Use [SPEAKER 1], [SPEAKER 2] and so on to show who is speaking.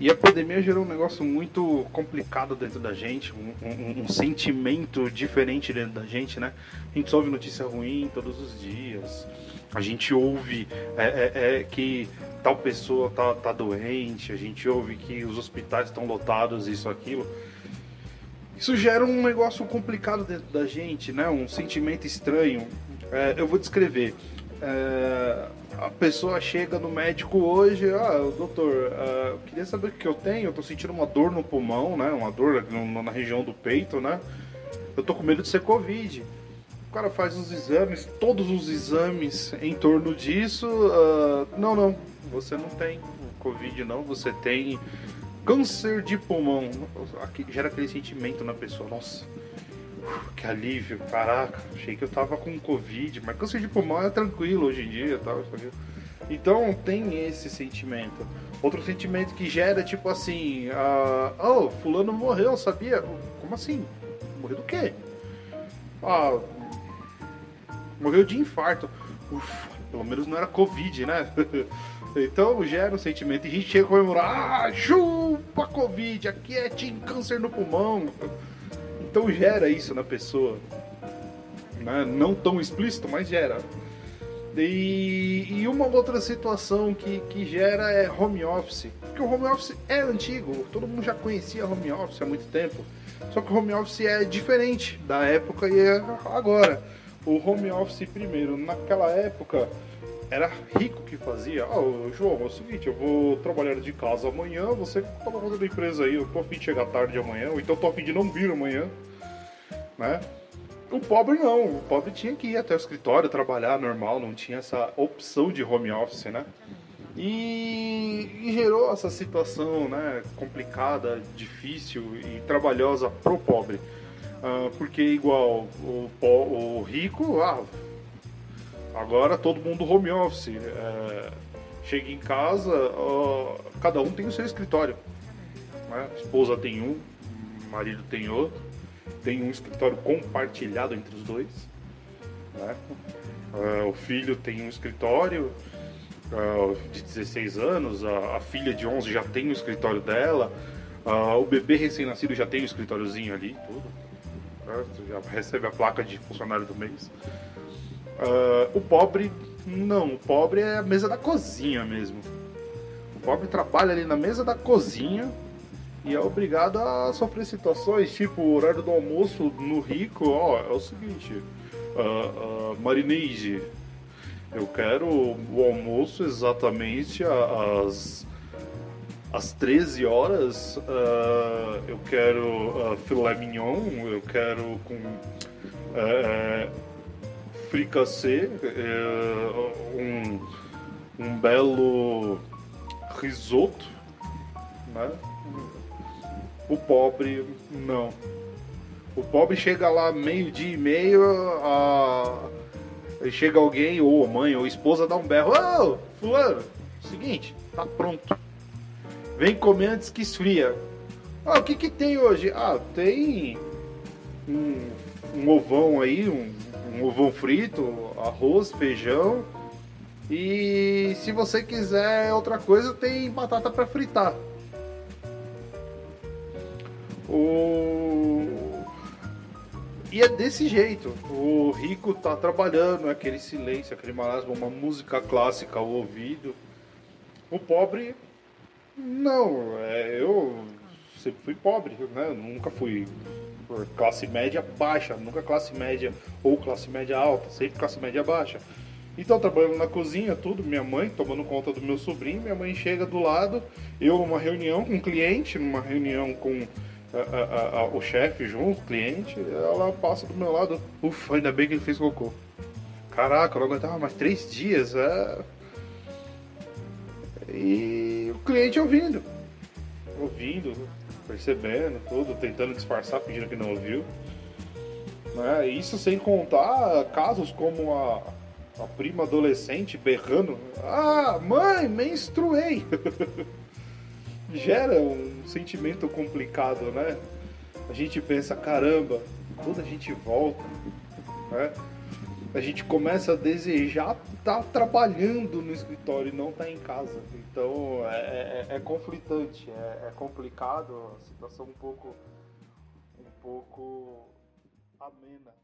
[SPEAKER 1] E a pandemia gerou um negócio muito complicado dentro da gente, um, um, um, sentimento diferente dentro da gente, né? A gente ouve notícia ruim todos os dias, a gente ouve é, é, é, que tal pessoa tá, tá doente, a gente ouve que os hospitais estão lotados, isso, aquilo. Isso gera um negócio complicado dentro da gente, né? Um sentimento estranho. É, eu vou descrever. É, a pessoa chega no médico hoje, ah, doutor, uh, eu queria saber o que eu tenho, eu tô sentindo uma dor no pulmão, né? Uma dor na região do peito, né? Eu tô com medo de ser Covid. O cara faz os exames, todos os exames em torno disso. Uh, não, não, você não tem Covid, não, você tem câncer de pulmão. Gera aquele sentimento na pessoa, nossa que alívio, caraca, achei que eu tava com Covid, mas câncer de pulmão é tranquilo hoje em dia tal. Então tem esse sentimento. Outro sentimento que gera, tipo assim, uh, oh, fulano morreu, sabia? Como assim? Morreu do quê? Ah, morreu de infarto. Pelo menos não era Covid, né? então gera um sentimento. E a gente chega a comemorar, ah, chupa Covid, aqui é Team Câncer no pulmão. Então gera isso na pessoa. Né? Não tão explícito, mas gera. E, e, uma outra situação que, que gera é home office. Porque o home office é antigo, todo mundo já conhecia home office há muito tempo. Só que o home office é diferente da época e é agora. O home office, primeiro, naquela época, era rico que fazia. Ah, João, é o seguinte, eu vou trabalhar de casa amanhã, você toma conta da empresa aí, eu tô afim de chegar tarde amanhã, ou então tô afim de não vir amanhã, né? O pobre não, o pobre tinha que ir até o escritório trabalhar normal, não tinha essa opção de home office, né? E, e gerou essa situação, né, complicada, difícil e trabalhosa pro pobre. Uh, porque igual o, o rico, ah, Agora todo mundo home office. É, chega em casa, ó, cada um tem o seu escritório. Né? A esposa tem um, o marido tem outro. Tem um escritório compartilhado entre os dois. Né? É, o filho tem um escritório é, de 16 anos, a, a, filha de 11 já tem o escritório dela, o bebê recém-nascido já tem o escritóriozinho ali, tudo. Né? Já recebe a placa de funcionário do mês. Uh, o pobre, não. O pobre é a mesa da cozinha mesmo. O pobre trabalha ali na mesa da cozinha e é obrigado a sofrer situações tipo o horário do almoço no rico. Ó, é o seguinte: uh, uh, Marineide, eu quero o almoço exatamente às, às 13 horas. Uh, eu quero uh, filé mignon, eu quero com. Uh, fricassê, é, um, um belo risoto, né? O pobre, não. O pobre chega lá meio-dia e meio, a... chega alguém, ou a mãe, ou a esposa, dá um berro. Ô, fulano, seguinte, tá pronto. Vem comer antes que esfria. Ah, o que que tem hoje? Ah, tem um, um ovão aí, um um ovo frito, arroz, feijão. E se você quiser outra coisa, tem batata para fritar. O... E é desse jeito. O rico tá trabalhando, aquele silêncio, aquele marasmo, uma música clássica ao ouvido. O pobre, não. É, eu sempre fui pobre, né? Eu nunca fui por classe média baixa, nunca classe média ou classe média alta, sempre classe média baixa. Então, trabalhando na cozinha, tudo, minha mãe tomando conta do meu sobrinho, minha mãe chega do lado, eu numa reunião com um cliente, numa reunião com a, a, a, o chefe junto, cliente, ela passa do meu lado, ufa, ainda bem que ele fez cocô. Caraca, eu não aguentava mais três dias, é... E o cliente ouvindo, ouvindo, percebendo tudo, tentando disfarçar, fingindo que não ouviu. Né? Isso sem contar casos como a, a prima adolescente berrando: Ah, mãe, menstruei! Gera um sentimento complicado, né? A gente pensa: caramba, quando a gente volta, né? A gente começa a desejar estar tá trabalhando no escritório e não estar tá em casa. Então é, é, é conflitante, é, é, complicado, a situação um pouco, um pouco amena